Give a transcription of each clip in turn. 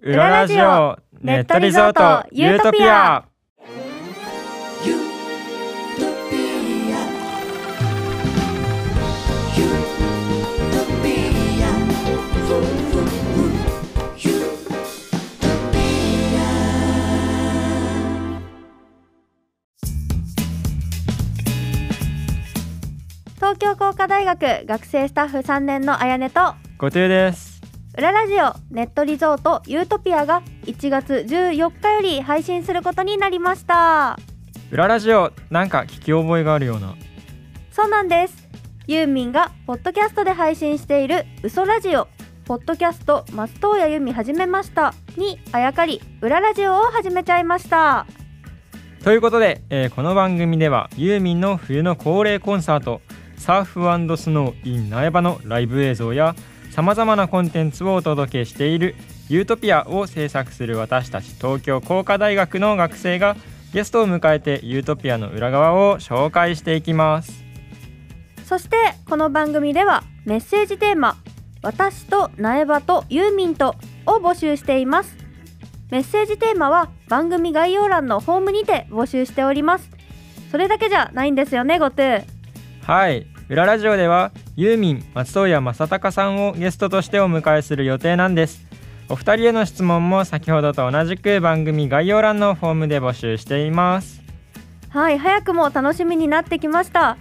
裏ラジオネットリゾートユートピア。東京工科大学学生スタッフ3年のあやねとごとゆです裏ラジオネットリゾートユートピアが1月14日より配信することになりました。裏ラジオなんか聞き覚えがあるような。そうなんです。ユーミンがポッドキャストで配信している嘘ラジオ。ポッドキャスト松任谷由実始めました。にあやかり裏ラジオを始めちゃいました。ということで、えーこの番組ではユーミンの冬の恒例コンサートサーフスノー in 苗場のライブ映像やさまざまなコンテンツをお届けしているユートピアを制作する私たち東京工科大学の学生がゲストを迎えてユートピアの裏側を紹介していきます。そしてこの番組ではメッセージテーマ「私と苗場とユーミンと」を募集しています。メッセージテーマは番組概要欄のホームにて募集しております。それだけじゃないんですよねごとゥはい裏ラジオではユーミン松任谷正隆さんをゲストとしてお迎えする予定なんです。お二人への質問も先ほどと同じく番組概要欄のフォームで募集しています。はい早くも楽しみになってきました。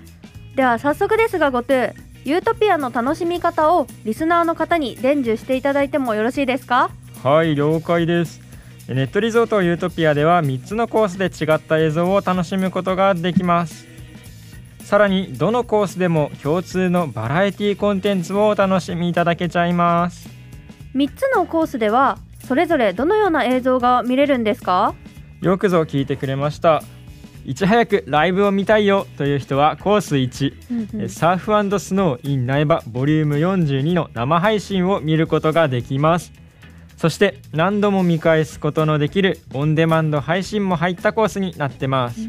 では早速ですがごとゥユートピアの楽しみ方をリスナーの方に伝授していただいてもよろしいですか？はい了解です。ネットリゾートユートピアでは3つのコースで違った映像を楽しむことができますさらにどのコースでも共通のバラエティコンテンツをお楽しみいただけちゃいます。3つのコースではそれぞれどのような映像が見れるんですか？よくぞ聞いてくれました。いち早くライブを見たいよという人はコース1、えサーフスノー in 苗場ボリューム42の生配信を見ることができます。そして何度も見返すことのできるオンデマンド配信も入ったコースになってます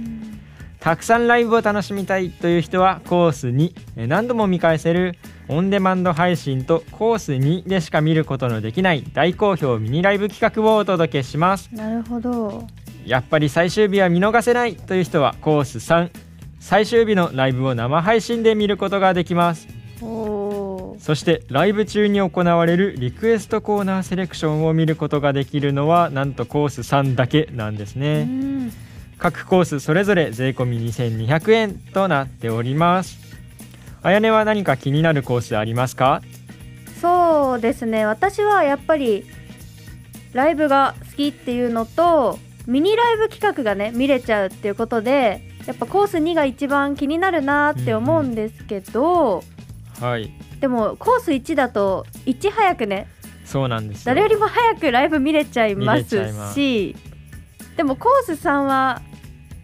たくさんライブを楽しみたいという人はコース2え何度も見返せるオンデマンド配信とコース2でしか見ることのできない大好評ミニライブ企画をお届けします。なるほど。やっぱり最終日は見逃せないという人はコース3最終日のライブを生配信で見ることができます。そしてライブ中に行われるリクエストコーナーセレクションを見ることができるのはなんとコース3だけなんですうねん各コースそれぞれ税込み2200円となっております。あやねは何か気になるコースありますか？そうですね。私はやっぱりライブが好きっていうのとミニライブ企画がね見れちゃうっていうことでやっぱコース2が一番気になるなって思うんですけど、はい。でもコース1だといち早くねそうなんですよ。誰よりも早くライブ見れちゃいますしでもコース3は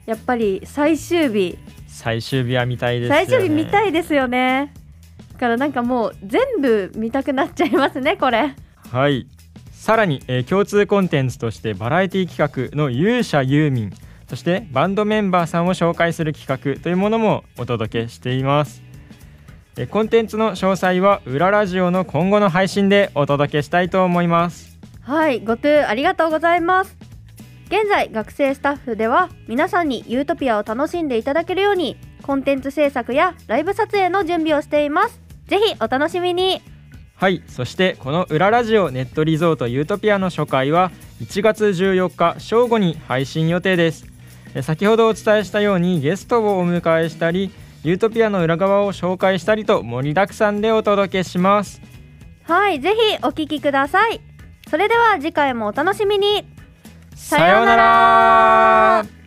やっぱり最終日。最終日は見たいですよね。最終日見たいですよね。だからなんかもう全部見たくなっちゃいますねこれ。はい。さらに、えー共通コンテンツとしてバラエティ企画の勇者ユーミン。そしてバンドメンバーさんを紹介する企画というものもお届けしています。えーコンテンツの詳細は裏ラジオの今後の配信でお届けしたいと思います。はい、ごとゥありがとうございます。現在、学生スタッフでは皆さんにユートピアを楽しんでいただけるようにコンテンツ制作やライブ撮影の準備をしています。ぜひお楽しみに。はいそしてこの裏ラジオネットリゾートユートピアの初回は1月14日正午に配信予定ですえ先ほどお伝えしたようにゲストをお迎えしたりユートピアの裏側を紹介したりと盛りだくさんでお届けしますはい、ぜひお聞きください。それでは次回もお楽しみに。さようなら。